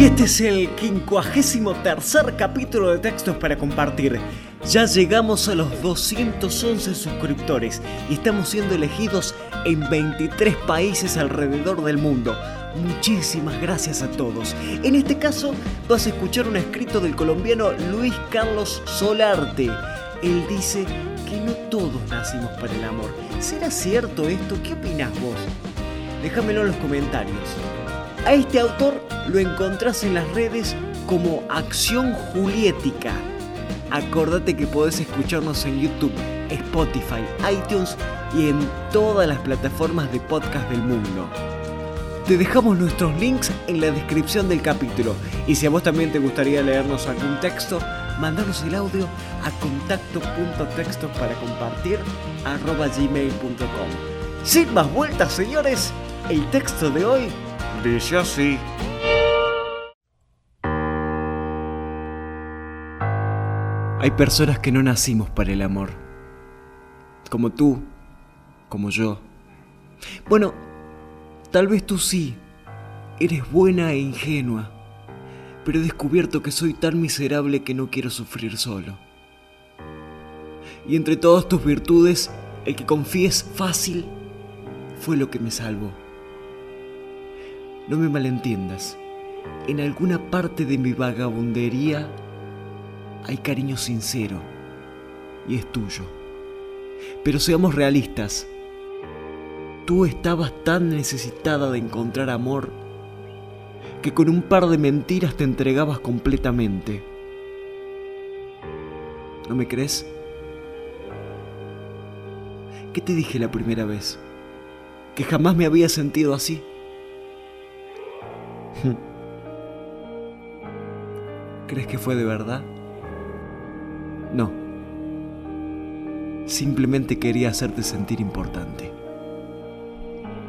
Este es el 53 capítulo de textos para compartir. Ya llegamos a los 211 suscriptores y estamos siendo elegidos en 23 países alrededor del mundo. Muchísimas gracias a todos. En este caso vas a escuchar un escrito del colombiano Luis Carlos Solarte. Él dice que no todos nacimos para el amor. ¿Será cierto esto? ¿Qué opinas vos? Déjamelo en los comentarios. A este autor lo encontrás en las redes como Acción Juliética. Acordate que podés escucharnos en YouTube, Spotify, iTunes y en todas las plataformas de podcast del mundo. Te dejamos nuestros links en la descripción del capítulo y si a vos también te gustaría leernos algún texto, mandanos el audio a contacto.textos para compartir gmail.com. Sin más vueltas, señores, el texto de hoy dice así. Hay personas que no nacimos para el amor. Como tú, como yo. Bueno, tal vez tú sí. Eres buena e ingenua. Pero he descubierto que soy tan miserable que no quiero sufrir solo. Y entre todas tus virtudes, el que confíes fácil fue lo que me salvó. No me malentiendas. En alguna parte de mi vagabundería hay cariño sincero y es tuyo. Pero seamos realistas. Tú estabas tan necesitada de encontrar amor que con un par de mentiras te entregabas completamente. ¿No me crees? ¿Qué te dije la primera vez? Que jamás me había sentido así. ¿Crees que fue de verdad? No. Simplemente quería hacerte sentir importante.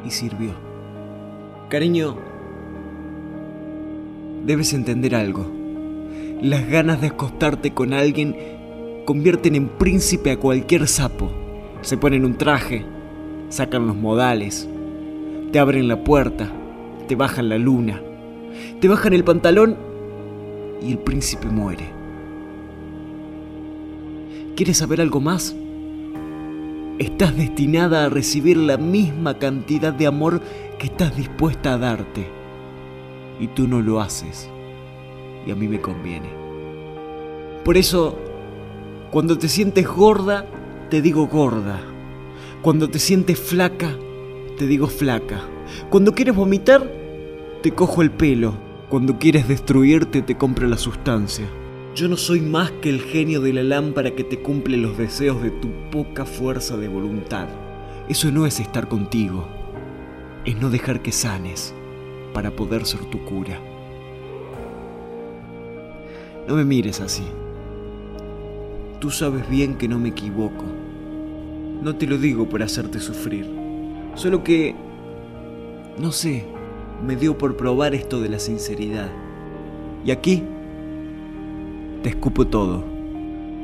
Y sirvió. Cariño, debes entender algo. Las ganas de acostarte con alguien convierten en príncipe a cualquier sapo. Se ponen un traje, sacan los modales, te abren la puerta, te bajan la luna, te bajan el pantalón y el príncipe muere. ¿Quieres saber algo más? Estás destinada a recibir la misma cantidad de amor que estás dispuesta a darte. Y tú no lo haces. Y a mí me conviene. Por eso, cuando te sientes gorda, te digo gorda. Cuando te sientes flaca, te digo flaca. Cuando quieres vomitar, te cojo el pelo. Cuando quieres destruirte, te compro la sustancia. Yo no soy más que el genio de la lámpara que te cumple los deseos de tu poca fuerza de voluntad. Eso no es estar contigo, es no dejar que sanes para poder ser tu cura. No me mires así. Tú sabes bien que no me equivoco. No te lo digo por hacerte sufrir. Solo que, no sé, me dio por probar esto de la sinceridad. Y aquí te escupo todo.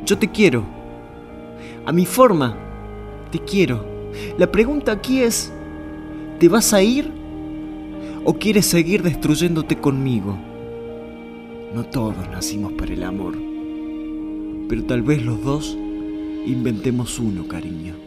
Yo te quiero. A mi forma, te quiero. La pregunta aquí es, ¿te vas a ir o quieres seguir destruyéndote conmigo? No todos nacimos para el amor, pero tal vez los dos inventemos uno, cariño.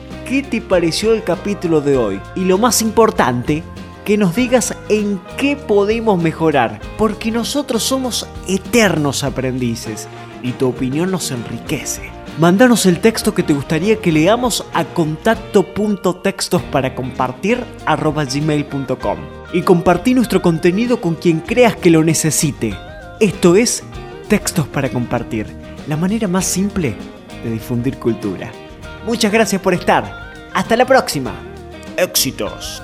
qué te pareció el capítulo de hoy. Y lo más importante, que nos digas en qué podemos mejorar, porque nosotros somos eternos aprendices y tu opinión nos enriquece. Mándanos el texto que te gustaría que leamos a contacto.textos para gmail.com y compartí nuestro contenido con quien creas que lo necesite. Esto es Textos para Compartir, la manera más simple de difundir cultura. Muchas gracias por estar. Hasta la próxima. Éxitos.